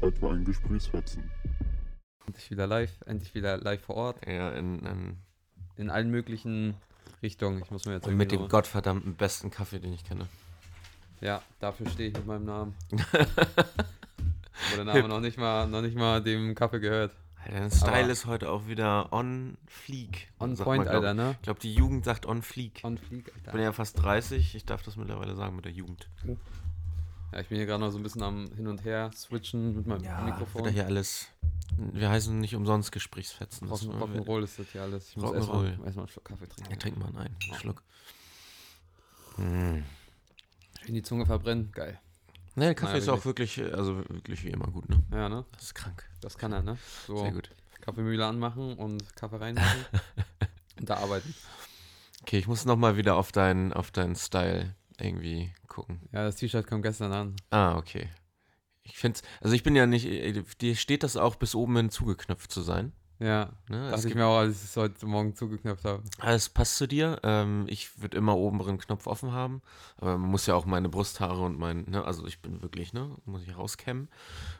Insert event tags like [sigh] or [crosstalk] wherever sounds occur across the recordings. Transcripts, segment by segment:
Zeit für ein Gesprächsfetzen. Endlich wieder live, endlich wieder live vor Ort. Ja, in, in, In allen möglichen Richtungen. Ich muss mir jetzt und mit dem noch- gottverdammten besten Kaffee, den ich kenne. Ja, dafür stehe ich mit meinem Namen. [laughs] Wo der Name noch nicht mal, noch nicht mal dem Kaffee gehört. Alter, dein Style Aber- ist heute auch wieder on fleek. On point, glaub Alter, ich. ne? Ich glaube, die Jugend sagt on fleek. On fleek, Ich bin Alter. ja fast 30, ich darf das mittlerweile sagen mit der Jugend. Ja, ich bin hier gerade noch so ein bisschen am Hin und Her switchen mit meinem Ja, Mikrofon. ja hier alles. Wir heißen nicht umsonst Gesprächsfetzen. Rock'n- Rock'n'Roll ist das hier alles. Ich muss erstmal erst mal einen Schluck Kaffee trinken. Ja, trink mal einen, einen. Schluck. Mm. In die Zunge verbrennen, geil. Ne, der Kaffee Naja, ist auch wirklich. also wirklich wie immer gut, ne? Ja, ne? Das ist krank. Das kann er, ne? So Sehr gut. Kaffeemühle anmachen und Kaffee reinmachen [laughs] und da arbeiten. Okay, ich muss nochmal wieder auf deinen, auf deinen Style irgendwie gucken. Ja, das T-Shirt kam gestern an. Ah, okay. Ich finde also ich bin ja nicht, äh, dir steht das auch bis oben hin zugeknöpft zu sein. Ja, Ne? Dachte ich mir auch, als ich es heute Morgen zugeknöpft habe. alles passt zu dir. Ähm, ich würde immer oberen Knopf offen haben. Aber man muss ja auch meine Brusthaare und mein, ne, also ich bin wirklich, ne, muss ich rauskämmen.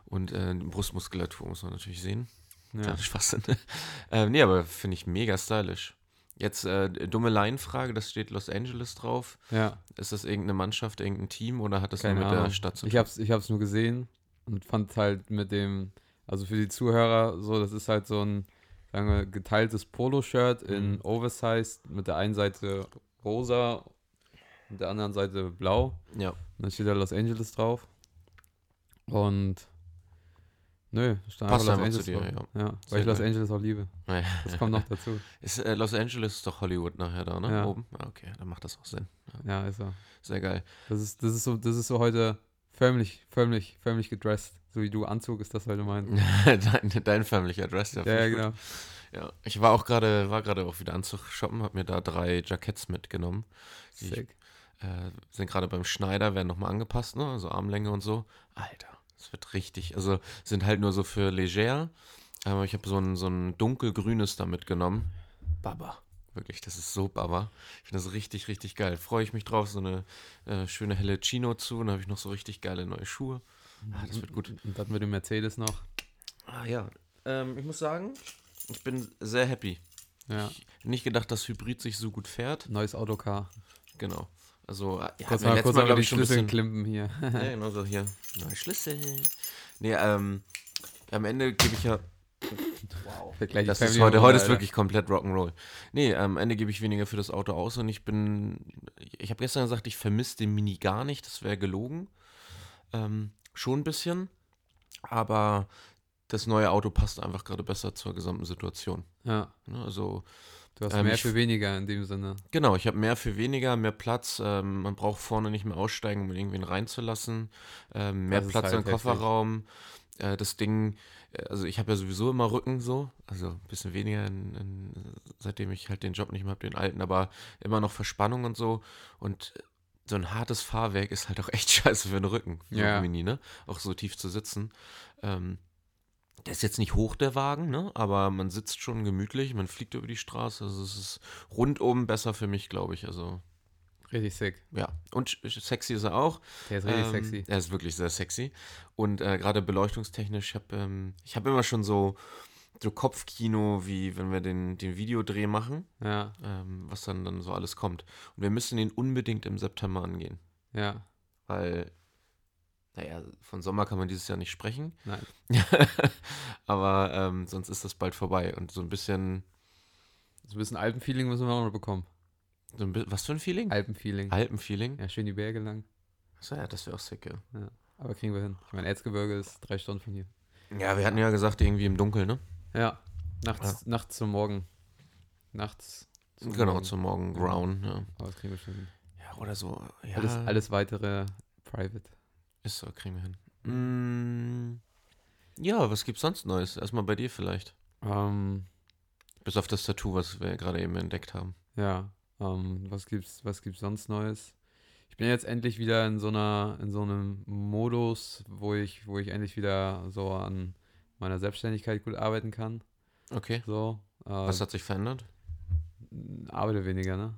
Und äh, die Brustmuskulatur muss man natürlich sehen. Ja. Kleiner Schwachsinn. [laughs] ähm, nee, aber finde ich mega stylisch. Jetzt äh, dumme Laienfrage, das steht Los Angeles drauf. ja, Ist das irgendeine Mannschaft, irgendein Team oder hat das keine nur mit der Ahnung. Stadt zu tun? Ich hab's, ich hab's nur gesehen und fand halt mit dem, also für die Zuhörer so, das ist halt so ein, sagen wir, geteiltes Poloshirt in Mhm. Oversized mit der einen Seite rosa und der anderen Seite blau. ja. Und dann steht da Los Angeles drauf. Und nö, stand Passt Los einfach zu Angeles dir, drauf. Ja, weil Sehr ich Los geil. Angeles auch liebe. Ja. Das kommt noch dazu. [laughs] Ist, äh, Los Angeles ist doch Hollywood nachher da, ne? Ja. Oben? Ah, okay, dann macht das auch Sinn. Ja, ist so. Sehr geil. Das ist, das ist so, das ist so heute förmlich, förmlich, förmlich gedressed. So wie du Anzug ist das heute mein. [laughs] dein, dein family Address, ja. Ja, ja, ich genau. gut. Ja, ich war auch gerade, war gerade auch wieder Anzug shoppen, hab mir da drei Jacketts mitgenommen. Sick. äh, sind gerade beim Schneider, werden nochmal angepasst, ne? Also Armlänge und so. Alter, es wird richtig. Also sind halt nur so für leger. Aber ich habe so ein, so ein dunkelgrünes da mitgenommen. Baba. Wirklich, das ist so Baba. Ich finde das richtig, richtig geil. Freue ich mich drauf. So eine äh, schöne helle Chino zu. Und dann habe ich noch so richtig geile neue Schuhe. Ah, das wird gut. Und das mit dem Mercedes noch. Ah ja. Ähm, ich muss sagen, ich bin sehr happy. Ja. Ich nicht gedacht, dass Hybrid sich so gut fährt. Neues Autocar. Genau. Also, äh, ja, Kurz mal, kurz Mal, glaube die ich, schon ein bisschen klimpen hier. Ja, genau so hier. Neue Schlüssel. Nee, ähm, am Ende gebe ich ja. Wow. Das ist heute, heute ist wirklich komplett Rock'n'Roll. Nee, am Ende gebe ich weniger für das Auto aus und ich bin. Ich habe gestern gesagt, ich vermisse den Mini gar nicht, das wäre gelogen. Ähm, schon ein bisschen. Aber das neue Auto passt einfach gerade besser zur gesamten Situation. Ja, Ne? Also, du hast Ähm, mehr ich- für weniger in dem Sinne. Genau, ich habe mehr für weniger, mehr Platz. Ähm, man braucht vorne nicht mehr aussteigen, um irgendwen reinzulassen. Ähm, mehr Das Platz halt im. Kofferraum. Äh, das Ding, äh, also ich habe ja sowieso immer Rücken so, also ein bisschen weniger, in, in, seitdem ich halt den Job nicht mehr habe, den alten, aber immer noch Verspannung und so. Und so ein hartes Fahrwerk ist halt auch echt [laughs] scheiße für den Rücken, so Ja. Mini, ne? Auch so tief zu sitzen. Ähm, der ist jetzt nicht hoch, der Wagen, ne? Aber man sitzt schon gemütlich, man fliegt über die Straße. Also es ist rundum besser für mich, glaube ich. Also, Richtig sick. ja. Und sexy ist er auch. Der ist richtig Ähm, sexy. Er ist wirklich sehr sexy. Und äh, gerade beleuchtungstechnisch, ich habe ähm, ich hab immer schon so, so Kopfkino, wie wenn wir den, den Videodreh machen, Ja, ähm, was dann, dann so alles kommt. Und wir müssen den unbedingt im September angehen. ja. Weil, naja, von Sommer kann man dieses Jahr nicht sprechen. Nein. [laughs] Aber ähm, sonst ist das bald vorbei. Und so ein bisschen, So ein bisschen Alpenfeeling müssen wir auch noch bekommen. so ein was für ein Feeling? Alpenfeeling. Alpenfeeling? Ja, schön die Berge lang. Achso, ja, das wäre auch sick, ja. Aber kriegen wir hin. Ich meine, Erzgebirge ist drei Stunden von hier. Ja, wir hatten ja gesagt, irgendwie im Dunkeln, ne? Ja. Nachts, nachts zum Morgen. Nachts. zum genau, Morgen. zum Morgen Ground, ja. Aber das kriegen wir schon hin. Ja, oder so. Ja, Alles, alles weitere private. Ist so, kriegen wir hin. Mm, ja, was gibt's sonst Neues? Erstmal bei dir vielleicht. Ähm, Bis auf das Tattoo, was wir gerade eben entdeckt haben. ja. Ähm, was gibt's, was gibt's sonst Neues? Ich bin jetzt endlich wieder in so einer, in so einem Modus, wo ich, wo ich endlich wieder so an meiner Selbstständigkeit gut arbeiten kann. Okay. So. Äh, Was hat sich verändert? arbeite weniger, ne?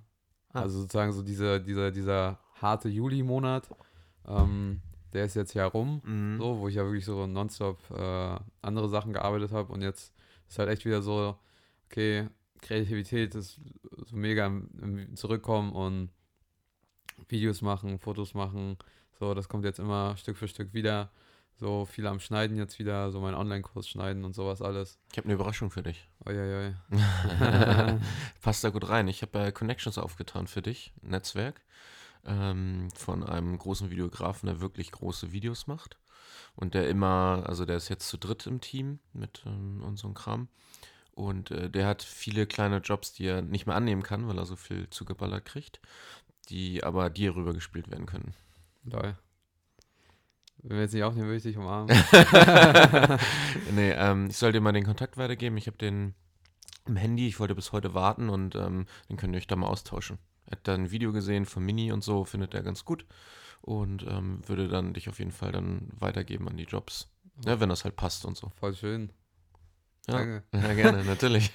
Ah. Also sozusagen so diese, dieser, dieser harte Juli-Monat. Ähm, der ist jetzt ja rum, Mhm. so, wo ich ja wirklich so nonstop äh, andere Sachen gearbeitet habe und jetzt ist halt echt wieder so, okay, Kreativität ist so mega im, im Zurückkommen und Videos machen, Fotos machen, so, das kommt jetzt immer Stück für Stück wieder. So viel am Schneiden jetzt wieder, so mein Online-Kurs schneiden und sowas alles. Ich habe eine Überraschung für dich. Uiuiui. [laughs] Passt da gut rein. Ich habe äh, Connections aufgetan für dich, Netzwerk ähm, von einem großen Videografen, der wirklich große Videos macht. Und der immer, also der ist jetzt zu dritt im Team mit ähm, einem Kram. Und äh, der hat viele kleine Jobs, die er nicht mehr annehmen kann, weil er so viel zugeballert kriegt, die aber dir rübergespielt werden können. Lol. Wenn wir jetzt nicht aufnehmen, würde ich dich umarmen. [laughs] [laughs] nee, ähm, ich soll dir mal den Kontakt weitergeben. Ich habe den im Handy. Ich wollte bis heute warten und ähm, den könnt ihr euch da mal austauschen. Er hat da ein Video gesehen von Mini und so, findet er ganz gut und ähm, würde dann dich auf jeden Fall dann weitergeben an die Jobs. Ja, wenn das halt passt und so. Voll schön. Ja, Danke. [laughs] ja gerne, natürlich.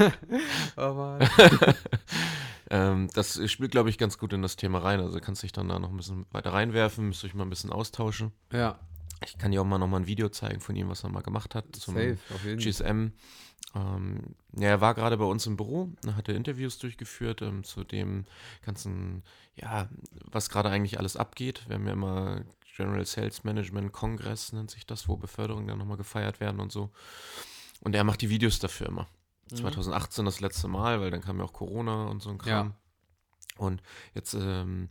[laughs] oh Mann. [laughs] ähm, das spielt, glaube ich, ganz gut in das Thema rein. Also kannst dich dann da noch ein bisschen weiter reinwerfen, müsst euch mal ein bisschen austauschen. Ja, Ich kann dir auch mal noch mal ein Video zeigen von ihm, was er mal gemacht hat zum safe, auf jeden Fall. GSM. Ähm, ja, er war gerade bei uns im Büro, hatte Interviews durchgeführt ähm, zu dem ganzen, ja, was gerade eigentlich alles abgeht. Wir haben ja immer General Sales Management Kongress, nennt sich das, wo Beförderungen dann nochmal gefeiert werden und so. Und er macht die Videos dafür immer. Mhm. 2018 das letzte Mal, weil dann kam ja auch Corona und so ein Kram. Ja. Und jetzt ähm,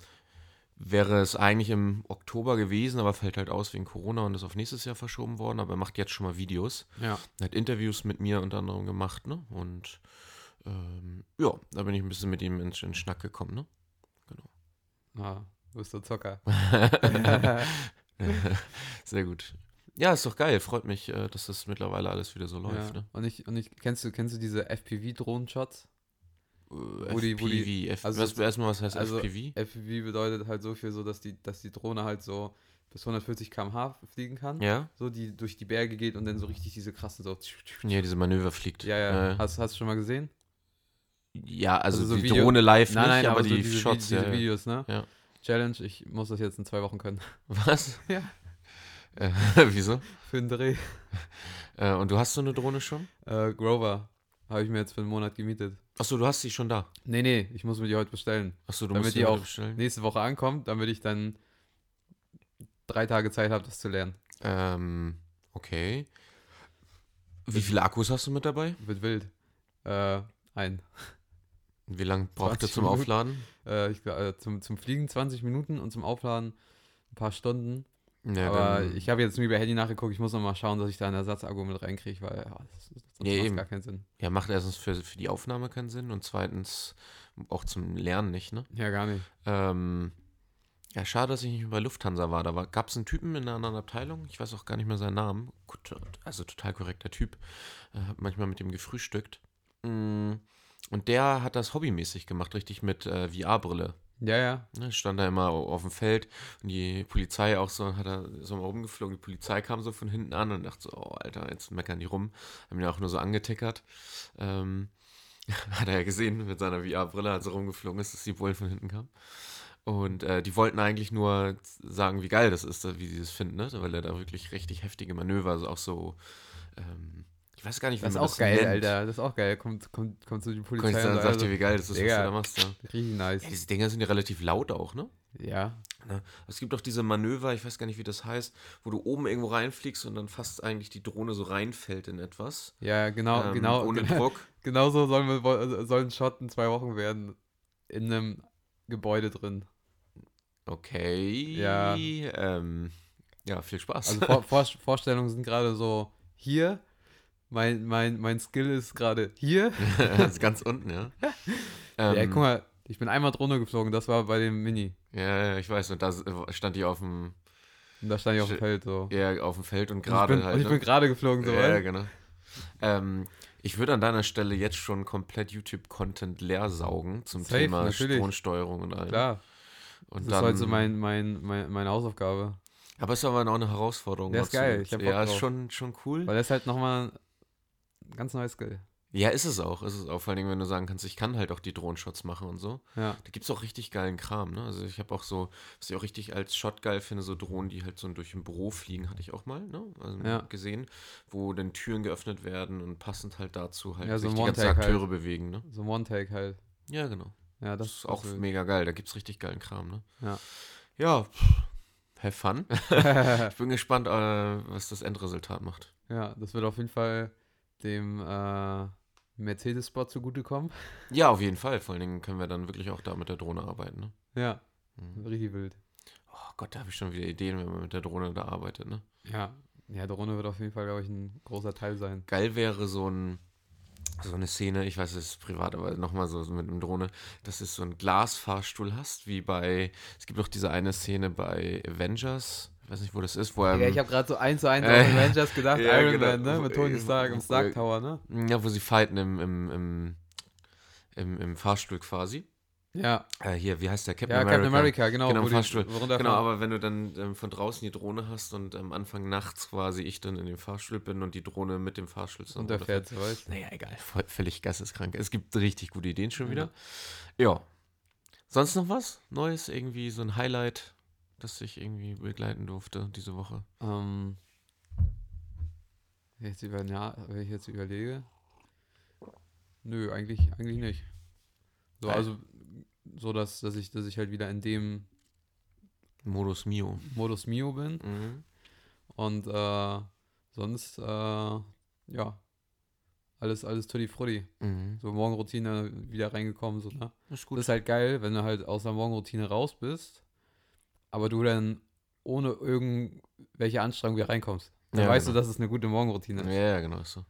wäre es eigentlich im Oktober gewesen, aber fällt halt aus wegen Corona und ist auf nächstes Jahr verschoben worden. Aber er macht jetzt schon mal Videos. Ja, Er hat Interviews mit mir unter anderem gemacht, ne? Und ähm, ja, da bin ich ein bisschen mit ihm in, in Schnack gekommen, ne? ah, du bist so Zocker. [laughs] [laughs] Sehr gut. Ja, ist doch geil. Freut mich, äh, dass das mittlerweile alles wieder so läuft, ja. ne? Und ich, und ich, kennst du, kennst du diese FPV-Drohnen-Shots? Wo die- wo die- F also- was, erstmal, was heißt also- FPV? FPV bedeutet halt so viel, so dass die, dass die Drohne halt so bis 140 km/h fliegen kann. Ja? So, die durch die Berge geht und dann so richtig diese krassen so. Ja, diese Manöver fliegt. Ja, ja. Äh, Hast, hast du schon mal gesehen? ja, also, Also so die Video- Drohne live Nein, nicht, nein, aber, aber so die diese, Shots, Vi- diese ja. Videos, ne? Ja. Challenge, ich muss das jetzt in zwei Wochen können. [laughs] Was? [laughs] Ja. Äh, [laughs] wieso? Für einen Dreh. Äh, und du hast so eine Drohne schon? Äh, Grover habe ich mir jetzt für einen Monat gemietet. Achso, du hast die schon da. Nee, nee, ich muss mir die heute bestellen. Achso, du Damit musst die auch bestellen. Nächste Woche ankommt, damit ich dann drei Tage Zeit habe, das zu lernen. Ähm, okay. Wie viele Akkus hast du mit dabei? Wird wild. Äh, ein. Wie lange [laughs] braucht ihr 20 zum Minuten. Aufladen? Äh, ich, äh, zum, zum Fliegen 20 Minuten und zum Aufladen ein paar Stunden. Ja, Aber ich habe jetzt nur über Handy nachgeguckt. Ich muss noch mal schauen, dass ich da einen Ersatzakku mit reinkriege, weil ja, das, sonst Ja, macht's eben. gar keinen Sinn. ja, macht erstens für, für die Aufnahme keinen Sinn und zweitens auch zum Lernen nicht, ne? Ja, gar nicht. Ähm, ja, schade, dass ich nicht bei Lufthansa war. Da gab es einen Typen in einer anderen Abteilung, ich weiß auch gar nicht mehr seinen Namen. Gut, also total korrekter Typ. Äh, manchmal mit dem gefrühstückt. Mm, Und der hat das hobbymäßig gemacht, richtig mit äh, VR-Brille. Ja, ja. Ne, stand da immer au- auf dem Feld und die Polizei auch so, hat er so mal rumgeflogen. Die Polizei kam so von hinten an und dachte so, oh Alter, jetzt meckern die rum. Haben ihn auch nur so angetickert. Ähm, [laughs] hat er ja gesehen mit seiner VR-Brille, als er rumgeflogen ist, dass die Bullen von hinten kamen. Und äh, die wollten eigentlich nur sagen, wie geil das ist, wie sie das finden, ne? weil er da wirklich richtig heftige Manöver, also auch so, ähm, ich weiß gar nicht, wie Das ist auch das geil, nennt. Alter. Das ist auch geil. Kommt, kommt, kommt zu die Polizei Polizei und und so, sagt dir, wie geil das ist, was du Digga. da machst. Ja. Richtig nice. Ja, diese Dinger sind ja relativ laut auch, ne? Ja. Ne? Es gibt auch diese Manöver, ich weiß gar nicht, wie das heißt, wo du oben irgendwo reinfliegst und dann fast eigentlich die Drohne so reinfällt in etwas. Ja, genau, Ähm, genau. Ohne genau, [laughs] Druck. genau so sollen wir, wo- soll ein Shot in zwei Wochen werden. In einem Gebäude drin. Okay. Ja. Ähm, ja, viel Spaß. Also Vor [laughs] Vor Vorstellungen sind gerade so hier. Mein, mein, mein Skill ist gerade hier. [laughs] das ist ganz unten, ja. Ähm, ja, guck mal, ich bin einmal drunter geflogen, das war bei dem Mini. ja, ja, ich weiß, und da stand die auf dem, Und da stand ich auf dem Feld so. ja, auf dem Feld und Und ich gerade bin, halt. und ich ne? bin gerade geflogen so. ja, ja, genau. Ähm, ich würde an deiner Stelle jetzt schon komplett YouTube-Content leer saugen zum Safe, Thema natürlich. Drohnensteuerung und allem. Klar. Und das ist heute so mein, mein, mein, meine Hausaufgabe. Aber es ist aber auch eine Herausforderung. Der ist geil, ich hab Bock Ja, ist drauf. schon, schon cool. Weil das ist halt nochmal ganz neues Skill. Ja, ist es auch. Ist es auch. Vor Dingen, wenn du sagen kannst, ich kann halt auch die Drohenshots machen und so. Ja. Da gibt es auch richtig geilen Kram, ne? Also ich habe auch so, was ich auch richtig als Shot geil finde, so Drohnen, die halt so durch ein Büro fliegen, hatte ich auch mal, ne? Also Ja. gesehen, wo dann Türen geöffnet werden und passend halt dazu halt Ja, so sich die ganzen One-Take halt. Akteure bewegen, ne? So One-Take halt. Ja, genau. Ja, Das, das, ist auch das mega geil. Da gibt es richtig geilen Kram, ne? Ja. Ja, have fun. [laughs] ich bin gespannt, äh, was das Endresultat macht. ja, das wird auf jeden Fall dem äh, Mercedes-Spot zugutekommen. Ja, auf jeden Fall. Vor allen Dingen können wir dann wirklich auch da mit der Drohne arbeiten, ne? Ja, Mhm. richtig wild. Oh Gott, da habe ich schon wieder Ideen, wenn man mit der Drohne da arbeitet, ne? Ja, ja, Drohne wird auf jeden Fall, glaube ich, ein großer Teil sein. Geil wäre so ein so eine Szene, ich weiß, es ist privat, aber nochmal so mit einem Drohne, dass du so einen Glasfahrstuhl hast, wie bei, es gibt noch diese eine Szene bei Avengers, ich weiß nicht, wo das ist, wo er, Ja, ich habe gerade so eins zu eins Äh, [laughs] auf Avengers gedacht, ja, Iron genau. Man, ne? Mit Tony Stark im Stark Tower, ne? ja, wo sie fighten im, im, im, im, im Fahrstuhl quasi. Ja, Äh, hier, wie heißt der? Captain ja, America. Captain America, genau. Genau, die Fahrstuhl. runterfahren. Genau, aber wenn du dann ähm, von draußen die Drohne hast und am Anfang nachts quasi ich dann in dem Fahrstuhl bin und die Drohne mit dem Fahrstuhl zusammen runterfährt, so weißt Naja, egal. Voll, völlig geisteskrank. Es gibt richtig gute Ideen schon wieder. Ja. Sonst noch was Neues? Irgendwie so ein Highlight, das ich irgendwie begleiten durfte diese Woche? Ähm, wenn ich jetzt, über, wenn ich jetzt überlege. Nö, eigentlich, eigentlich nicht. So, also, so dass, dass ich, dass ich halt wieder in dem Modus Mio. Modus Mio bin. Mhm. Und äh, sonst, äh, ja, alles, alles tutti frutti. Mhm. So Morgenroutine wieder reingekommen, so, ne? Ist gut. Das ist halt geil, wenn du halt aus der Morgenroutine raus bist, aber du dann ohne irgendwelche Anstrengung wieder reinkommst. Dann Ja, weißt genau. du, dass es eine gute Morgenroutine Ja, ist. ja, genau ist so.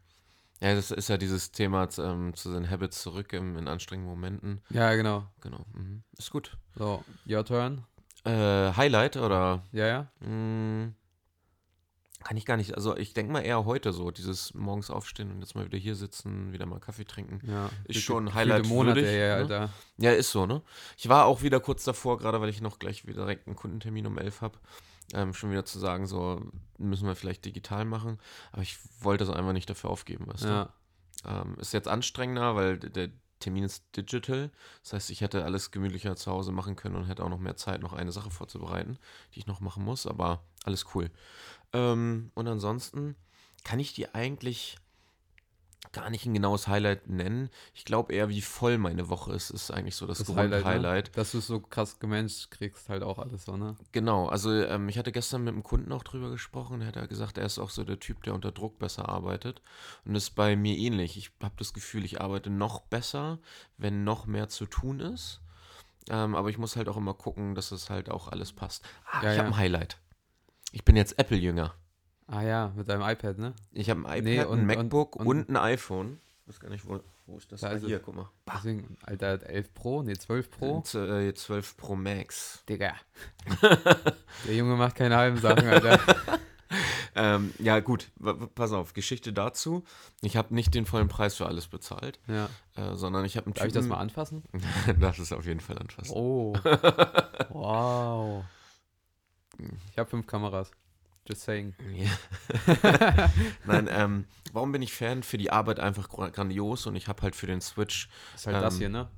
Ja, das ist ja dieses Thema ähm, zu den Habits zurück im, in anstrengenden Momenten. Ja, genau. Genau. Mhm. Ist gut. So, your turn. Äh, Highlight oder Ja, ja. mh, kann ich gar nicht. Also ich denke mal eher heute so, dieses morgens aufstehen und jetzt mal wieder hier sitzen, wieder mal Kaffee trinken. ja. Ist schon gefühlte Highlight Monate würdig, her, ne? Alter. Ja, ist so, ne? Ich war auch wieder kurz davor, gerade weil ich noch gleich wieder direkt einen Kundentermin um 11 habe, ähm, schon wieder zu sagen, so müssen wir vielleicht digital machen. Aber ich wollte es einfach nicht dafür aufgeben, weißt Ja. du? Ähm, ist jetzt anstrengender, weil der Termin ist digital. Das heißt, ich hätte alles gemütlicher zu Hause machen können und hätte auch noch mehr Zeit, noch eine Sache vorzubereiten, die ich noch machen muss. Aber alles cool. Ähm, und ansonsten kann ich dir eigentlich gar nicht ein genaues Highlight nennen. Ich glaube eher, wie voll meine Woche ist, ist eigentlich so das, Das Grundhighlight. Highlight, ne? Dass du es so krass gemanagt kriegst, halt auch alles so, ne? Genau, also ähm, ich hatte gestern mit einem Kunden auch drüber gesprochen. Er hat ja gesagt, er ist auch so der Typ, der unter Druck besser arbeitet. Und das ist bei mir ähnlich. Ich habe das Gefühl, ich arbeite noch besser, wenn noch mehr zu tun ist. Ähm, aber ich muss halt auch immer gucken, dass es halt auch alles passt. Ah, Ja, ich habe ja. ein Highlight. Ich bin jetzt Apple-Jünger. Ah ja, mit deinem iPad, ne? Ich habe ein iPad, Nee, und- ein MacBook und, und- ein iPhone. Ich weiß gar nicht, wo, wo ist das? Da es. hier, guck mal. Deswegen, Alter, 11 Pro, ne, 12 Pro. Z- äh, 12 Pro Max. Digga. [laughs] Der Junge macht keine halben Sachen, Alter. [laughs] Ähm, ja, gut, pass auf, Geschichte dazu. Ich habe nicht den vollen Preis für alles bezahlt, Ja. äh, sondern ich habe einen Darf ich das mal anfassen? [laughs] das ist auf jeden Fall anfassen. Oh. wow. Ich habe fünf Kameras. Just saying. Ja. [laughs] Nein, ähm, warum bin ich Fan? Für die Arbeit einfach gra- grandios und ich habe halt für den Switch Ist halt das Ähm, hier, ne?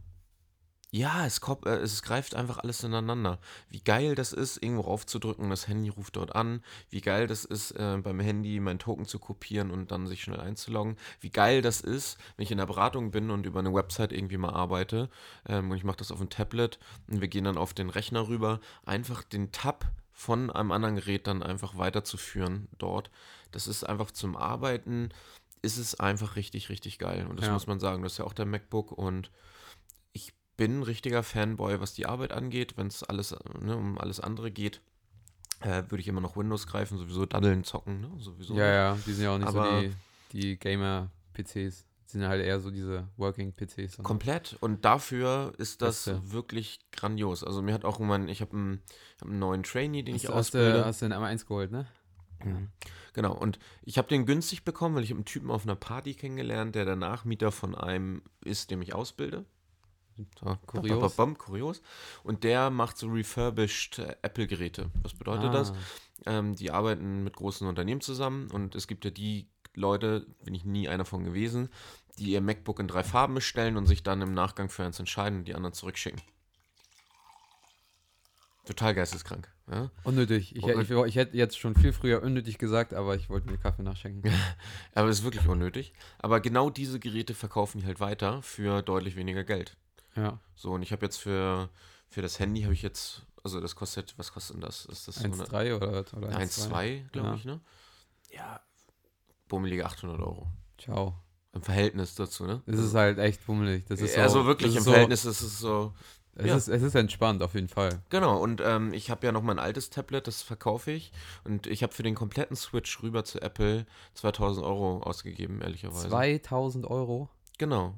Ja, es, kop- äh, es greift einfach alles ineinander. Wie geil das ist, irgendwo raufzudrücken, das Handy ruft dort an. Wie geil das ist, äh, beim Handy meinen Token zu kopieren und dann sich schnell einzuloggen. Wie geil das ist, wenn ich in der Beratung bin und über eine Website irgendwie mal arbeite ähm, und ich mache das auf dem Tablet und wir gehen dann auf den Rechner rüber, einfach den Tab von einem anderen Gerät dann einfach weiterzuführen dort. Das ist einfach zum Arbeiten, ist es einfach richtig, richtig geil. Und das Ja. muss man sagen, das ist ja auch der MacBook und ich bin ein richtiger Fanboy, was die Arbeit angeht. Wenn es alles ne, um alles andere geht, äh, würde ich immer noch Windows greifen, sowieso daddeln, zocken, ne? Sowieso. Ja, ja, die sind ja auch nicht Aber- so die, die Gamer-PCs. Sind halt eher so diese Working-PCs. Komplett. Und dafür ist das Beste. wirklich grandios. Also mir hat auch mein, ich habe einen, hab einen neuen Trainee, den Hast, ich ausbilde. hast du den M1 geholt, ne? Mhm. Genau, und ich habe den günstig bekommen, weil ich einen Typen auf einer Party kennengelernt, der der Nachmieter von einem ist, dem ich ausbilde. So, Kurios. bam, bam, bam, kurios. Und der macht so refurbished äh, Apple-Geräte. Was bedeutet das? Ah, Ähm, die arbeiten mit großen Unternehmen zusammen und es gibt ja die Leute, bin ich nie einer von gewesen, die ihr MacBook in drei Farben bestellen und sich dann im Nachgang für eins entscheiden und die anderen zurückschicken. Total geisteskrank. Ja? Unnötig. Ich, ich, ich hätte jetzt schon viel früher unnötig gesagt, aber ich wollte mir Kaffee nachschenken. [laughs] Aber es ist wirklich unnötig. Aber genau diese Geräte verkaufen die halt weiter für deutlich weniger Geld. Ja. So, und ich habe jetzt für, für das Handy habe ich jetzt, also das kostet, was kostet denn das? Ist das 1,3 oder, oder 1,2, glaube Ja. ich, ne? Ja, bummelige 800 Euro. Ciao. Im Verhältnis dazu, ne? Es ist halt echt bummelig. Das ist so, also wirklich im so, Verhältnis ist es so. Es, ja. ist, es ist entspannt auf jeden Fall. Genau, und ähm, ich habe ja noch mein altes Tablet, das verkaufe ich. Und ich habe für den kompletten Switch rüber zu Apple 2000 Euro ausgegeben, ehrlicherweise. 2000 Euro. Genau.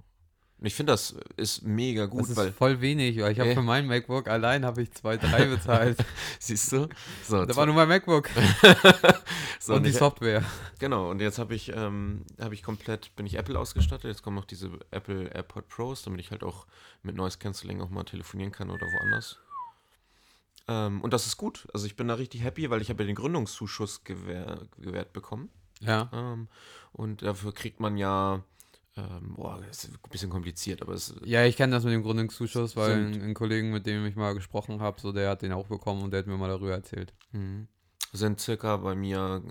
Und ich finde, das ist mega gut, Das ist weil, voll wenig, weil ich habe Äh. für mein MacBook allein habe ich 2,3 [laughs] bezahlt. siehst du? So, da war nur mein MacBook [laughs] [laughs] so, und die ich, Software. Genau, und jetzt habe ich, ähm, habe ich komplett, bin ich Apple ausgestattet. Jetzt kommen noch diese Apple AirPod Pros, damit ich halt auch mit Noise Cancelling auch mal telefonieren kann oder woanders. Ähm, und das ist gut. Also ich bin da richtig happy, weil ich habe ja den Gründungszuschuss gewähr, gewährt bekommen. Ja. Ähm, und dafür kriegt man ja, ähm, boah, das ist ein bisschen kompliziert, aber es Ja, ich kenne das mit dem Gründungszuschuss, weil ein, ein Kollegen, mit dem ich mal gesprochen habe, so der hat den auch bekommen und der hat mir mal darüber erzählt. Mhm. sind circa bei mir,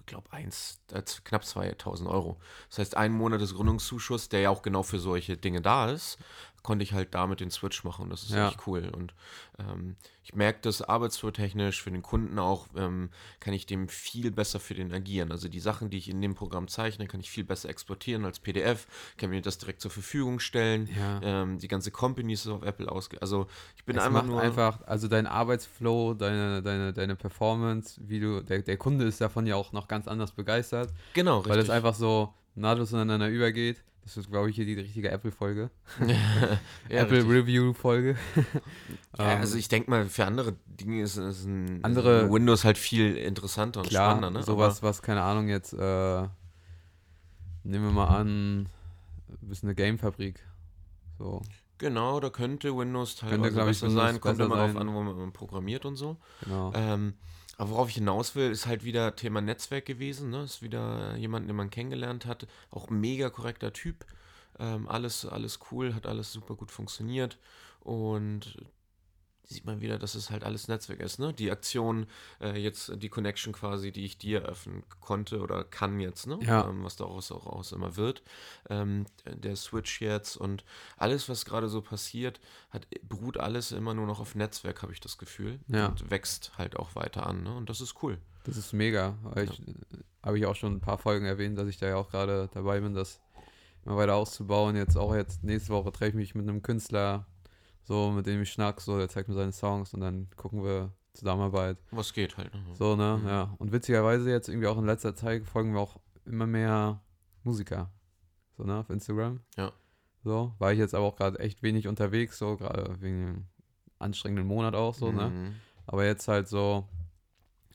ich glaube, eins, äh, knapp 2000 Euro. Das heißt, ein Monat des Gründungszuschuss, der ja auch genau für solche Dinge da ist, konnte ich halt damit den Switch machen und das ist Ja. echt cool. Und ähm, ich merke das arbeitsflurtechnisch für den Kunden auch, ähm, kann ich dem viel besser für den agieren. Also die Sachen, die ich in dem Programm zeichne, kann ich viel besser exportieren als PDF, kann mir das direkt zur Verfügung stellen. Ja. Ähm, die ganze Company ist auf Apple ausge... Also ich bin es einfach nur... einfach, also dein Arbeitsflow, deine, deine, deine Performance, wie du, der, der Kunde ist davon ja auch noch ganz anders begeistert, genau, richtig. weil es einfach so nahtlos ineinander übergeht. Das ist, glaube ich, hier die richtige Apple-Folge. [laughs] Ja, Apple richtig. Review-Folge. [laughs] Ja, also ich denke mal, für andere Dinge ist, ist ein Andere- Windows halt viel interessanter und Klar, spannender, ne? sowas, was, keine Ahnung, jetzt, äh, nehmen wir mal an, ein bisschen eine Gamefabrik. So. Aber, genau, da könnte Windows teilweise Könnte, glaub ich, besser Windows sein, kommt besser immer darauf an, wo man programmiert und so. Genau. Ähm, aber worauf ich hinaus will, ist halt wieder Thema Netzwerk gewesen, ne? Ist wieder jemand, den man kennengelernt hat, auch mega korrekter Typ. Ähm, alles, alles cool, hat alles super gut funktioniert und sieht man wieder, dass es halt alles Netzwerk ist, ne? Die Aktion, äh, jetzt die Connection quasi, die ich dir öffnen konnte oder kann jetzt, ne? Ja. Ähm, was daraus auch aus immer wird. Ähm, der Switch jetzt und alles, was gerade so passiert, hat, beruht alles immer nur noch auf Netzwerk, habe ich das Gefühl. Ja. Und wächst halt auch weiter an, ne? Und das ist cool. Das ist mega. Ich, Habe ich auch schon ein paar Folgen erwähnt, dass ich da ja auch gerade dabei bin, das immer weiter auszubauen. Jetzt auch jetzt nächste Woche treffe ich mich mit einem Künstler, so mit dem ich schnack, so der zeigt mir seine Songs und dann gucken wir Zusammenarbeit. Was geht halt. Ne? So, ne? Mhm. Ja. Und witzigerweise jetzt irgendwie auch in letzter Zeit folgen wir auch immer mehr Musiker. So, ne? Auf Instagram. Ja. So. War ich jetzt aber auch gerade echt wenig unterwegs, so, gerade wegen dem anstrengenden Monat auch so, ne? Mhm. Aber jetzt halt so,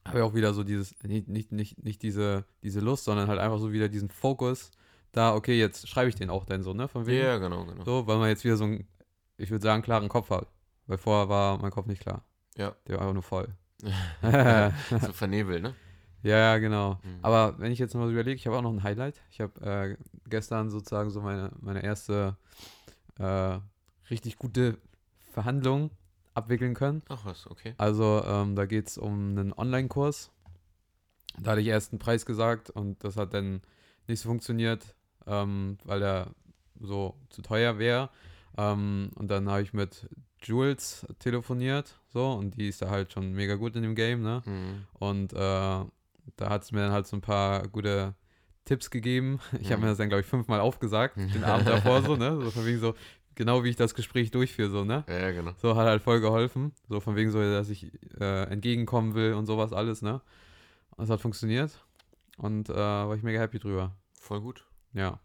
habe ich auch wieder so dieses, nicht, nicht, nicht, nicht diese, diese Lust, sondern halt einfach so wieder diesen Fokus. Da, okay, jetzt schreibe ich den auch dann so, ne? Von wegen. Ja, genau, genau. So, weil man jetzt wieder so einen, ich würde sagen, klaren Kopf hat. Weil vorher war mein Kopf nicht klar. Ja. Der war einfach nur voll. [laughs] so vernebelt, ne? ja, genau. Mhm. Aber wenn ich jetzt so überlege, ich habe auch noch ein Highlight. Ich habe äh, gestern sozusagen so meine, meine erste äh, richtig gute Verhandlung abwickeln können. Ach was, okay. Also ähm, da geht es um einen Online-Kurs. Da hatte ich erst einen Preis gesagt und das hat dann nicht so funktioniert, ähm, weil er so zu teuer wäre. Ähm, und dann habe ich mit Jules telefoniert, so, und die ist da halt schon mega gut in dem Game, ne? Mhm. Und äh, da hat es mir dann halt so ein paar gute Tipps gegeben. Ich habe Mhm. mir das dann, glaube ich, fünfmal aufgesagt, den Abend davor so, ne? [laughs] So von wegen so, genau wie ich das Gespräch durchführe, so, ne? Ja, ja, genau. So hat halt voll geholfen. So von wegen so, dass ich äh, entgegenkommen will und sowas alles, ne? Und es hat funktioniert. Und äh, war ich mega happy drüber. Voll gut. Ja.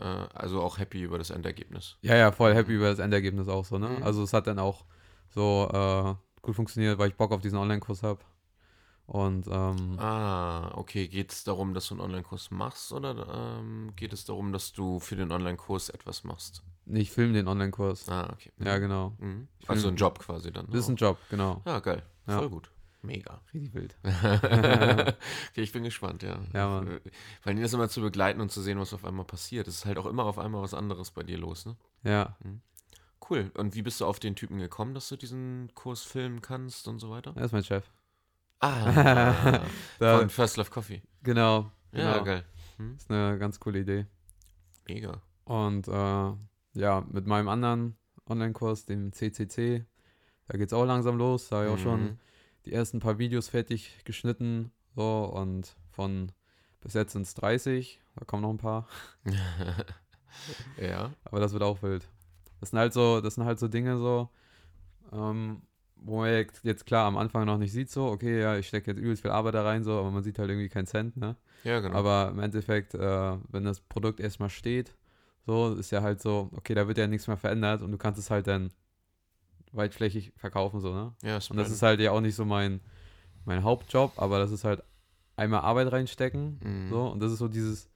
Äh, also auch happy über das Endergebnis. Ja, ja, voll happy über das Endergebnis auch so, ne? Mhm. Also es hat dann auch so äh, gut funktioniert, weil ich Bock auf diesen Online-Kurs habe. Und ähm, Ah, okay. Geht es darum, dass du einen Online-Kurs machst oder ähm, geht es darum, dass du für den Online-Kurs etwas machst? nee, ich filme den Online-Kurs. Ah, okay. Ja, genau. Mhm. Also ein Job quasi dann. Das ist ein Job, genau. Ja, geil. Ja. Voll gut. Mega. Richtig wild. [laughs] [laughs] okay, ich bin gespannt, ja. Ja, Mann. Weil das immer zu begleiten und zu sehen, was auf einmal passiert. Es ist halt auch immer auf einmal was anderes bei dir los, ne? Ja. Cool. Und wie bist du auf den Typen gekommen, dass du diesen Kurs filmen kannst und so weiter? Er ist mein Chef. Ah, [laughs] von First Love Coffee. genau. Ja, genau. geil. ist eine ganz coole Idee. Mega. Und äh, ja, mit meinem anderen Online-Kurs, dem CCC, da geht es auch langsam los. Da habe ich auch schon Mhm. Die ersten paar Videos fertig geschnitten. So, und von bis jetzt sind es 30. Da kommen noch ein paar. [laughs] ja. Aber das wird auch wild. Das sind halt so, das sind halt so Dinge so, ähm, wo man jetzt, jetzt klar am Anfang noch nicht sieht, so, okay, ja, ich stecke jetzt übelst viel Arbeit da rein, so, aber man sieht halt irgendwie keinen Cent, ne? Ja, genau. Aber im Endeffekt, äh, wenn das Produkt erstmal steht, so, ist ja halt so, okay, da wird ja nichts mehr verändert und du kannst es halt dann weitflächig verkaufen, so, ne? ja, ist Und das ist halt ja auch nicht so mein, mein Hauptjob, aber das ist halt einmal Arbeit reinstecken, Mhm. so, und das ist so dieses,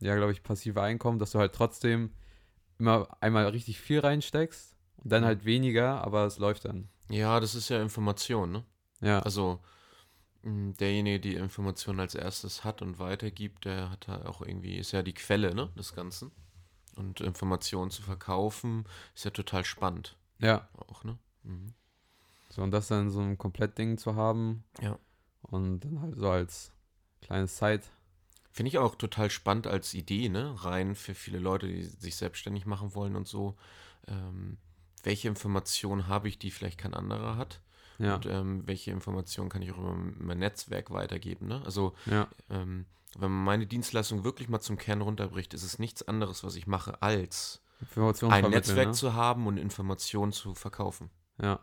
ja, glaube ich, passive Einkommen, dass du halt trotzdem immer einmal richtig viel reinsteckst und dann Mhm. halt weniger, aber es läuft dann. Ja, das ist ja Information, ne? Ja, Also mh, derjenige, die Information als erstes hat und weitergibt, der hat da auch irgendwie, ist ja die Quelle, ne, des Ganzen. Und Informationen zu verkaufen, ist ja total spannend ja. auch, ne? Mhm. So, und das dann so ein Komplettding zu haben. Ja. Und dann halt so als kleines Side. Finde ich auch total spannend als Idee, ne? Rein für viele Leute, die sich selbstständig machen wollen und so. Ähm, welche Informationen habe ich, die vielleicht kein anderer hat? Ja, Und ähm, welche Informationen kann ich auch über mein Netzwerk weitergeben, ne? Also ja, ähm, wenn man meine Dienstleistung wirklich mal zum Kern runterbricht, ist es nichts anderes, was ich mache, als ein Netzwerk ne? zu haben und Informationen zu verkaufen. Ja,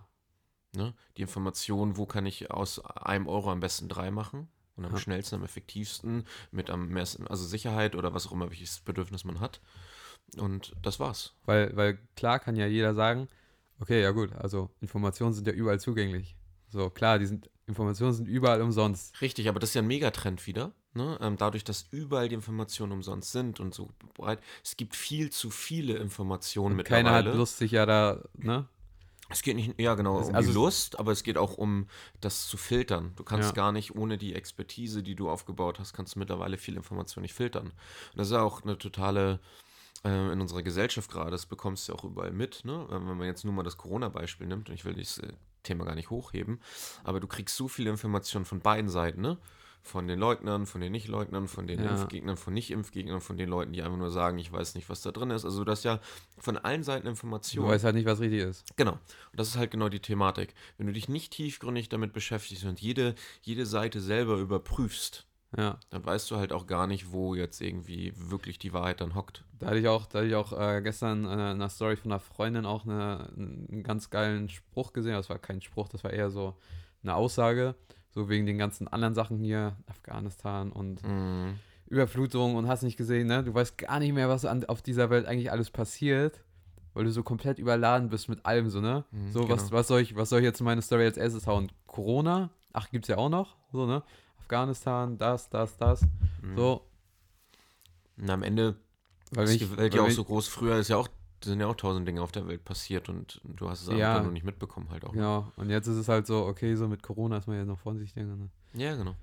Ne? Die Information, wo kann ich aus einem Euro am besten drei machen und am Ja. schnellsten, am effektivsten, mit am meisten, also Sicherheit oder was auch immer, welches Bedürfnis man hat. Und das war's. weil, weil klar kann ja jeder sagen, okay, ja gut, also Informationen sind ja überall zugänglich. So, klar, die sind, Informationen sind überall umsonst. Richtig, aber das ist ja ein Megatrend wieder. Ne? Ähm, dadurch, dass überall die Informationen umsonst sind und so breit. Es gibt viel zu viele Informationen Und keiner mittlerweile. hat Lust, sich ja da, ne? Es geht nicht, ja genau, um also die Lust, aber es geht auch um das zu filtern. Du kannst Ja. gar nicht ohne die Expertise, die du aufgebaut hast, kannst du mittlerweile viel Information nicht filtern. Und das ist ja auch eine totale, äh, in unserer Gesellschaft gerade, das bekommst du ja auch überall mit, ne? Wenn man jetzt nur mal das Corona-Beispiel nimmt, und ich will das äh, Thema gar nicht hochheben, aber du kriegst so viele Informationen von beiden Seiten, ne? Von den Leugnern, von den Nicht-Leugnern, von den Ja. Impfgegnern, von Nicht-Impfgegnern, von den Leuten, die einfach nur sagen, ich weiß nicht, was da drin ist. Also das ist ja von allen Seiten Du Informationen. weißt halt nicht, was richtig ist. Genau. Und das ist halt genau die Thematik. Wenn du dich nicht tiefgründig damit beschäftigst und jede, jede Seite selber überprüfst, Ja. dann weißt du halt auch gar nicht, wo jetzt irgendwie wirklich die Wahrheit dann hockt. Da hatte ich auch, da hatte ich auch äh, gestern äh, in einer Story von einer Freundin auch eine, einen ganz geilen Spruch gesehen. Das war kein Spruch, das war eher so eine Aussage. So wegen den ganzen anderen Sachen hier, Afghanistan und Mhm. Überflutung und hast nicht gesehen, ne? Du weißt gar nicht mehr, was an, auf dieser Welt eigentlich alles passiert, weil du so komplett überladen bist mit allem, so, ne? Mhm, so, was, genau. was, soll ich, was soll ich jetzt in meine Story als erstes hauen? Corona? Ach, gibt's ja auch noch, so, ne? Afghanistan, das, das, das. Mhm. So, Und am Ende weil ist die Welt ja auch so groß. Früher ist ja auch, sind ja auch tausend Dinge auf der Welt passiert und du hast es einfach Ja. dann nur nicht mitbekommen halt auch. Genau, und jetzt ist es halt so, okay, so mit Corona ist man ja noch vorsichtiger. Ne? Ja, genau.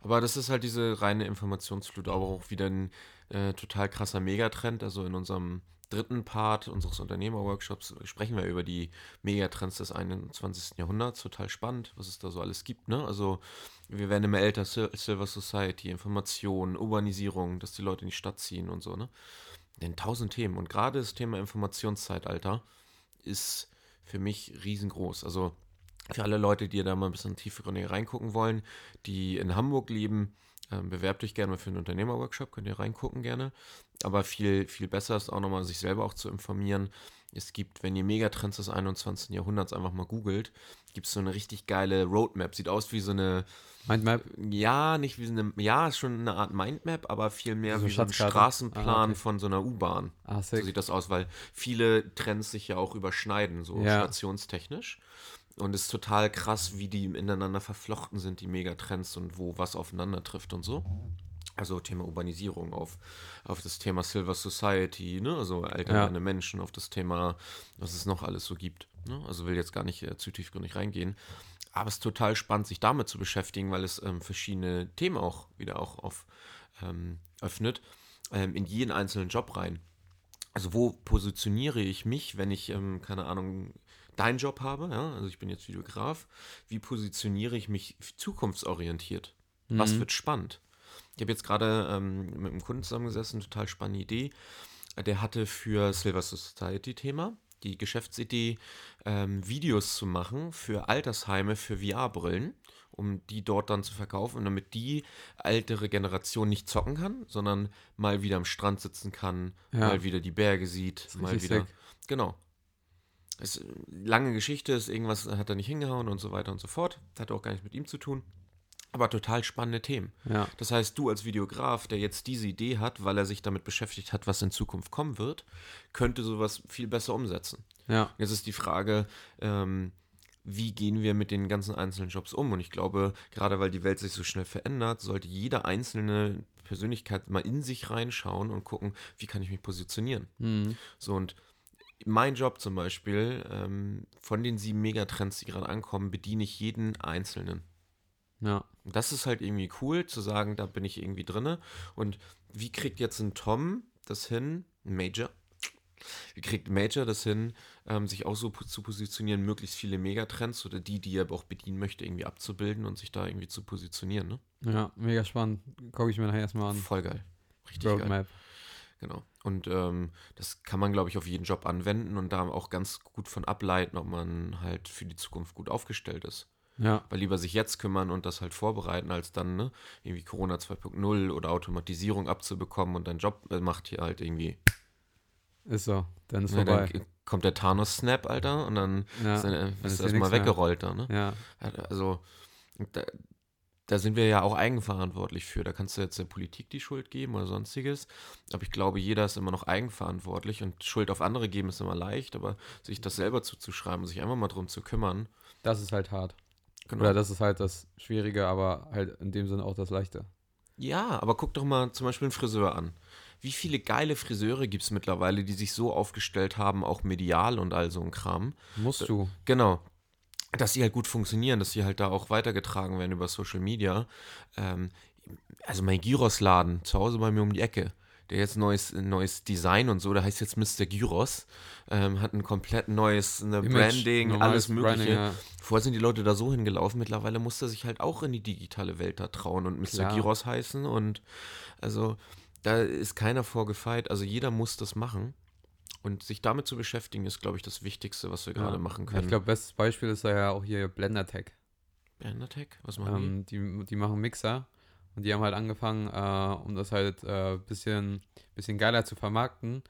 Aber das ist halt diese reine Informationsflut, aber auch wieder ein äh, total krasser Megatrend. Also in unserem dritten Part unseres Unternehmerworkshops sprechen wir über die Megatrends des 21. Jahrhunderts. Total spannend, was es da so alles gibt. Ne? Also wir werden immer älter, Sil Silver Society, Information, Urbanisierung, dass die Leute in die Stadt ziehen und so. Ne? Denn tausend Themen. Und gerade das Thema Informationszeitalter ist für mich riesengroß. Also für alle Leute, die da mal ein bisschen tiefer reingucken wollen, die in Hamburg leben, ähm, bewerbt euch gerne mal für einen Unternehmerworkshop, könnt ihr reingucken gerne. Aber viel, viel besser ist auch nochmal, sich selber auch zu informieren. Es gibt, wenn ihr Megatrends des 21. Jahrhunderts einfach mal googelt, gibt es so eine richtig geile Roadmap. Sieht aus wie so eine, Mindmap, ja, nicht wie so eine, ja, ist schon eine Art Mindmap, aber viel mehr So wie so ein? Straßenplan Ah, okay. von so einer U-Bahn. ah, So sieht das aus, weil viele Trends sich ja auch überschneiden, so Ja. stationstechnisch. Und es ist total krass, wie die ineinander verflochten sind, die Megatrends und wo was aufeinander trifft und so. Also Thema Urbanisierung auf, auf das Thema Silver Society, ne? also alternde Menschen, auf das Thema, was es noch alles so gibt. Ne? Also will jetzt gar nicht äh, zu tiefgründig reingehen. Aber es ist total spannend, sich damit zu beschäftigen, weil es ähm, verschiedene Themen auch wieder auch auf, ähm, öffnet, ähm, in jeden einzelnen Job rein. Also wo positioniere ich mich, wenn ich, ähm, keine Ahnung, deinen Job habe, ja? also ich bin jetzt Videograf, wie positioniere ich mich zukunftsorientiert? Was Mhm. wird spannend? Ich habe jetzt gerade ähm, mit einem Kunden zusammengesessen, total spannende Idee. Der hatte für Silver Society Thema die Geschäftsidee, ähm, Videos zu machen für Altersheime für VR-Brillen, um die dort dann zu verkaufen und damit die ältere Generation nicht zocken kann, sondern mal wieder am Strand sitzen kann, Ja. mal wieder die Berge sieht, ist mal wieder. sick. Genau. Es ist eine lange Geschichte, ist irgendwas hat er nicht hingehauen und so weiter und so fort. Hat auch gar nichts mit ihm zu tun. Aber total spannende Themen. Ja. Das heißt, du als Videograf, der jetzt diese Idee hat, weil er sich damit beschäftigt hat, was in Zukunft kommen wird, könnte sowas viel besser umsetzen. Ja. Jetzt ist die Frage, ähm, wie gehen wir mit den ganzen einzelnen Jobs um? Und ich glaube, gerade weil die Welt sich so schnell verändert, sollte jede einzelne Persönlichkeit mal in sich reinschauen und gucken, wie kann ich mich positionieren. Mhm. So und mein Job zum Beispiel, ähm, von den sieben Megatrends, die gerade ankommen, bediene ich jeden einzelnen. Ja. Das ist halt irgendwie cool, zu sagen, da bin ich irgendwie drinne. Und wie kriegt jetzt ein Tom das hin, ein Major, wie kriegt Major das hin, ähm, sich auch so zu positionieren, möglichst viele Megatrends oder die, die er auch bedienen möchte, irgendwie abzubilden und sich da irgendwie zu positionieren, ne? Ja, mega spannend. Gucke ich mir nachher erstmal an. Voll geil. Richtig geil. Roadmap. Genau. Und ähm, das kann man, glaube ich, auf jeden Job anwenden und da auch ganz gut von ableiten, ob man halt für die Zukunft gut aufgestellt ist. Ja. Weil lieber sich jetzt kümmern und das halt vorbereiten, als dann, ne, irgendwie Corona 2.0 oder Automatisierung abzubekommen und dein Job äh, macht hier halt irgendwie. Ist so. Dann ist Ne, vorbei. dann kommt der Thanos-Snap, Alter, und dann Ja. ist, dann, äh, ist hier erstmal weggerollt da, ne? Ja. Also, da, da sind wir ja auch eigenverantwortlich für. Da kannst du jetzt der Politik die Schuld geben oder sonstiges. Aber ich glaube, jeder ist immer noch eigenverantwortlich und Schuld auf andere geben ist immer leicht, aber sich das selber zuzuschreiben, sich einfach mal drum zu kümmern. Das ist halt hart. Genau. Oder das ist halt das Schwierige, aber halt in dem Sinne auch das Leichte. Ja, aber guck doch mal zum Beispiel einen Friseur an. Wie viele geile Friseure gibt es mittlerweile, die sich so aufgestellt haben, auch medial und all so ein Kram. Musst du. Genau. Dass sie halt gut funktionieren, dass sie halt da auch weitergetragen werden über Social Media. Ähm, also mein Gyros-Laden zu Hause bei mir um die Ecke, der jetzt neues, neues Design und so, der heißt jetzt Mr. Gyros, ähm, hat ein komplett neues Image, Branding, alles Mögliche. Branding, ja. Vorher sind die Leute da so hingelaufen, mittlerweile muss er sich halt auch in die digitale Welt da trauen und Mr. Klar. Gyros heißen und also da ist keiner vorgefeit, also jeder muss das machen und sich damit zu beschäftigen ist, glaube ich, das Wichtigste, was wir gerade Ja. machen Ja, können. Ich glaube, bestes Beispiel ist ja auch hier Blender Tech. Bannertech, was machen Ähm, die, die machen Mixer und die haben halt angefangen, äh, um das halt ein äh, bisschen, bisschen geiler zu vermarkten,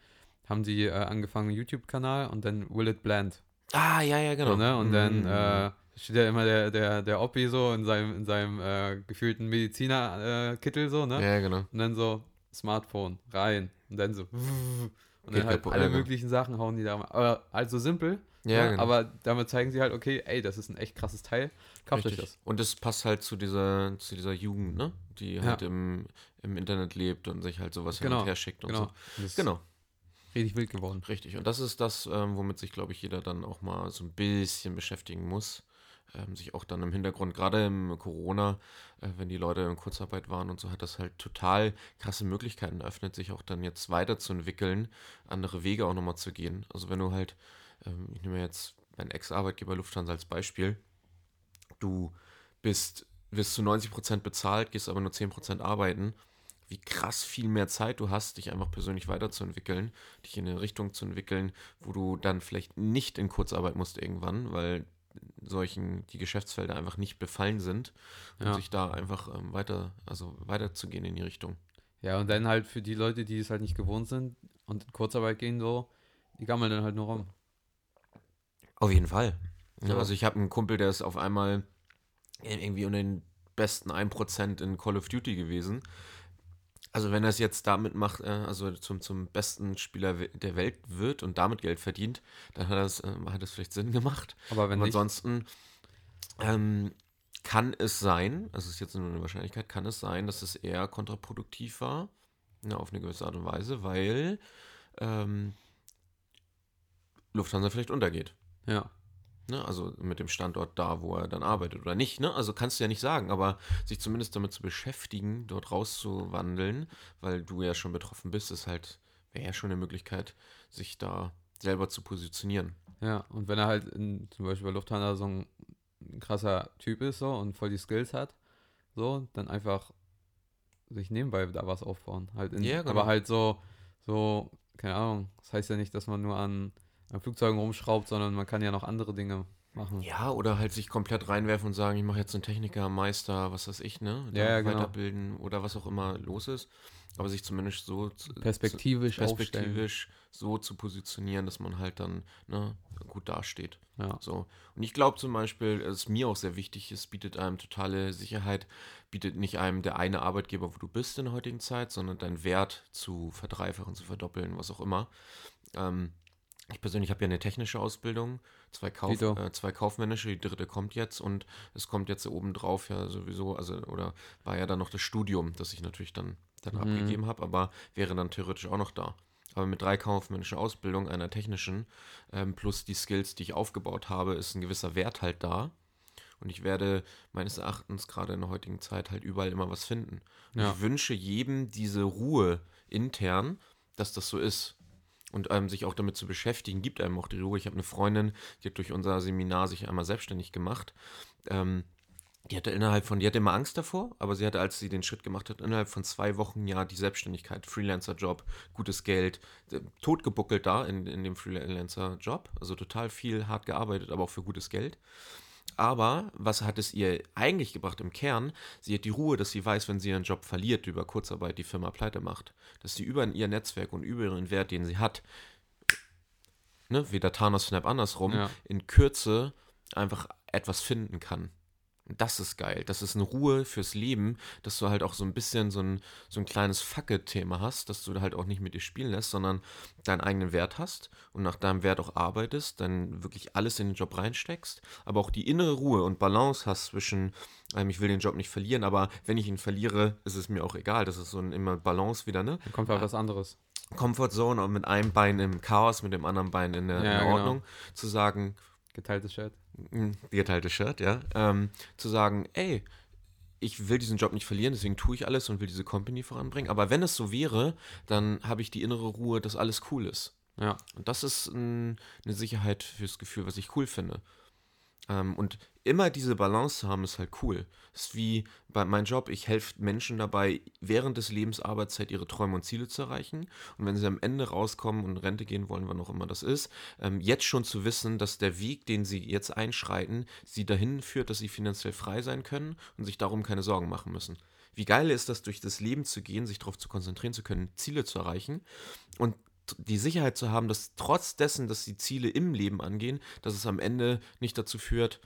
haben die äh, angefangen YouTube-Kanal und dann Will It Blend. Ah, ja, ja, genau. So, ne? Und dann Mhm. äh, steht ja immer der, der, der Oppi so in seinem, in seinem äh, gefühlten Mediziner-Kittel so, ne? Ja, genau. Und dann so Smartphone rein und dann so und Geht dann halt alle genau. möglichen Sachen hauen die da mal. Aber halt so simpel. Ja, ne? genau. Aber damit zeigen sie halt, okay, ey, das ist ein echt krasses Teil. Kauft euch das. Und das passt halt zu dieser, zu dieser Jugend, ne? Die Ja. halt im, im Internet lebt und sich halt sowas hin Genau, und her schickt und Genau. so. Genau, Richtig wild geworden. richtig. Und das ist das, ähm, womit sich, glaube ich, jeder dann auch mal so ein bisschen beschäftigen muss. Ähm, sich auch dann im Hintergrund, gerade im Corona, äh, wenn die Leute in Kurzarbeit waren und so, hat das halt total krasse Möglichkeiten eröffnet, sich auch dann jetzt weiterzuentwickeln, andere Wege auch nochmal zu gehen. Also wenn du halt, ähm, ich nehme jetzt meinen Ex-Arbeitgeber Lufthansa als Beispiel, du bist, wirst zu 90% bezahlt, gehst aber nur 10% arbeiten, wie krass viel mehr Zeit du hast, dich einfach persönlich weiterzuentwickeln, dich in eine Richtung zu entwickeln, wo du dann vielleicht nicht in Kurzarbeit musst irgendwann, weil solchen die Geschäftsfelder einfach nicht befallen sind und Ja. sich da einfach ähm, weiter, also weiterzugehen in die Richtung. Ja, und dann halt für die Leute, die es halt nicht gewohnt sind und in Kurzarbeit gehen so, die gammeln dann halt nur rum. Auf jeden Fall. Ja, So. also ich habe einen Kumpel, der ist auf einmal irgendwie unter den besten 1% in Call of Duty gewesen. Also wenn er es jetzt damit macht, äh, also zum, zum besten Spieler der Welt wird und damit Geld verdient, dann hat das, äh, hat das vielleicht Sinn gemacht. Aber wenn nicht, ansonsten ähm, kann es sein, also es ist jetzt nur eine Wahrscheinlichkeit, kann es sein, dass es eher kontraproduktiv war, ja, auf eine gewisse Art und Weise, weil ähm, Lufthansa vielleicht untergeht. Ja. Ne? Also mit dem Standort da, wo er dann arbeitet oder nicht. Ne? Also kannst du ja nicht sagen, aber sich zumindest damit zu beschäftigen, dort rauszuwandeln, weil du ja schon betroffen bist, ist halt, wäre ja schon eine Möglichkeit, sich da selber zu positionieren. Ja, und wenn er halt in, zum Beispiel bei Lufthansa so ein, krasser Typ ist so und voll die Skills hat, so, dann einfach sich nebenbei da was aufbauen. Halt in, Ja, genau. Aber halt so, so, keine Ahnung, das heißt ja nicht, dass man nur an, an Flugzeugen rumschraubt, sondern man kann ja noch andere Dinge machen. Ja, oder halt sich komplett reinwerfen und sagen, ich mache jetzt einen Techniker, Meister, was weiß ich, ne? Da Ja, ja, genau. Weiterbilden oder was auch immer los ist. Aber sich zumindest so zu, Perspektivisch, zu, aufstellen. perspektivisch so zu positionieren, dass man halt dann ne, gut dasteht. Ja. So. Und ich glaube zum Beispiel, es mir auch sehr wichtig ist, bietet einem totale Sicherheit, bietet nicht einem der eine Arbeitgeber, wo du bist in der heutigen Zeit, sondern deinen Wert zu verdreifachen, zu verdoppeln, was auch immer. Ähm, ich persönlich habe ja eine technische Ausbildung, zwei, Kauf, äh, zwei kaufmännische, die dritte kommt jetzt und es kommt jetzt obendrauf ja sowieso, also oder war ja dann noch das Studium, das ich natürlich dann, dann Mhm. abgegeben habe, aber wäre dann theoretisch auch noch da. Aber mit drei kaufmännische Ausbildung, einer technischen, ähm, plus die Skills, die ich aufgebaut habe, ist ein gewisser Wert halt da. Und ich werde meines Erachtens gerade in der heutigen Zeit halt überall immer was finden. Und Ja. ich wünsche jedem diese Ruhe intern, dass das so ist. Und ähm, sich auch damit zu beschäftigen, gibt einem auch die Ruhe. Ich habe eine Freundin, die hat durch unser Seminar sich einmal selbstständig gemacht. Ähm, die hatte innerhalb von, die hatte immer Angst davor, aber sie hatte, als sie den Schritt gemacht hat, innerhalb von zwei Wochen ja die Selbstständigkeit, Freelancer-Job, gutes Geld, totgebuckelt da in, in dem Freelancer-Job. Also total viel hart gearbeitet, aber auch für gutes Geld. Aber was hat es ihr eigentlich gebracht im Kern? Sie hat die Ruhe, dass sie weiß, wenn sie ihren Job verliert, über Kurzarbeit die Firma pleite macht. Dass sie über ihr Netzwerk und über ihren Wert, den sie hat, ne, wie der Thanos Snap andersrum, Ja. in Kürze einfach etwas finden kann. Das ist geil. Das ist eine Ruhe fürs Leben, dass du halt auch so ein bisschen so ein, so ein kleines Facke-Thema hast, dass du halt auch nicht mit dir spielen lässt, sondern deinen eigenen Wert hast und nach deinem Wert auch arbeitest, dann wirklich alles in den Job reinsteckst, aber auch die innere Ruhe und Balance hast zwischen, ähm, ich will den Job nicht verlieren, aber wenn ich ihn verliere, ist es mir auch egal. Das ist so ein immer Balance wieder, ne? Dann kommt halt was anderes. Comfortzone und mit einem Bein im Chaos, mit dem anderen Bein in der, in Ja, der genau. Ordnung, zu sagen, Geteiltes Shirt. Mm, Die geteilte Shirt, ja. Ähm, zu sagen, ey, ich will diesen Job nicht verlieren, deswegen tue ich alles und will diese Company voranbringen. Aber wenn es so wäre, dann habe ich die innere Ruhe, dass alles cool ist. Ja. Und das ist ein, eine Sicherheit fürs Gefühl, was ich cool finde. Ähm, und immer diese Balance zu haben, ist halt cool. ist wie bei meinem Job, ich helfe Menschen dabei, während des Lebens Arbeitszeit ihre Träume und Ziele zu erreichen. Und wenn sie am Ende rauskommen und in Rente gehen wollen, wann auch immer das ist, ähm, jetzt schon zu wissen, dass der Weg, den sie jetzt einschreiten, sie dahin führt, dass sie finanziell frei sein können und sich darum keine Sorgen machen müssen. Wie geil ist das, durch das Leben zu gehen, sich darauf zu konzentrieren zu können, Ziele zu erreichen und die Sicherheit zu haben, dass trotz dessen, dass die Ziele im Leben angehen, dass es am Ende nicht dazu führt,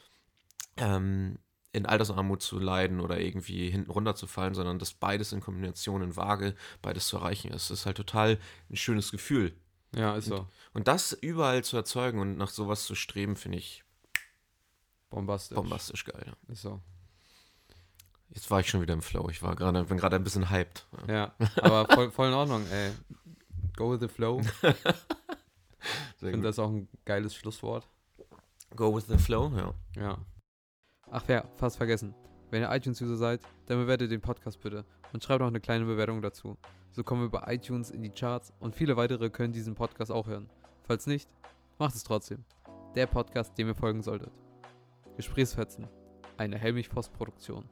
ähm, in Altersarmut zu leiden oder irgendwie hinten runterzufallen, sondern dass beides in Kombination in Waage, beides zu erreichen ist. Das ist halt total ein schönes Gefühl. Ja, ist so. Und das überall zu erzeugen und nach sowas zu streben, finde ich Bombastisch. bombastisch geil. ja. Ist so. Jetzt war ich schon wieder im Flow. Ich war gerade, bin gerade ein bisschen hyped. Ja, aber voll, voll in Ordnung, ey. Go with the flow. [laughs] Ich finde das auch ein geiles Schlusswort. Go with the flow, ja. Ja. Ach ja, fast vergessen. Wenn ihr iTunes-User seid, dann bewertet den Podcast bitte und schreibt noch eine kleine Bewertung dazu. So kommen wir bei iTunes in die Charts und viele weitere können diesen Podcast auch hören. Falls nicht, macht es trotzdem. Der Podcast, dem ihr folgen solltet. Gesprächsfetzen. Eine Helmich-Post-Produktion.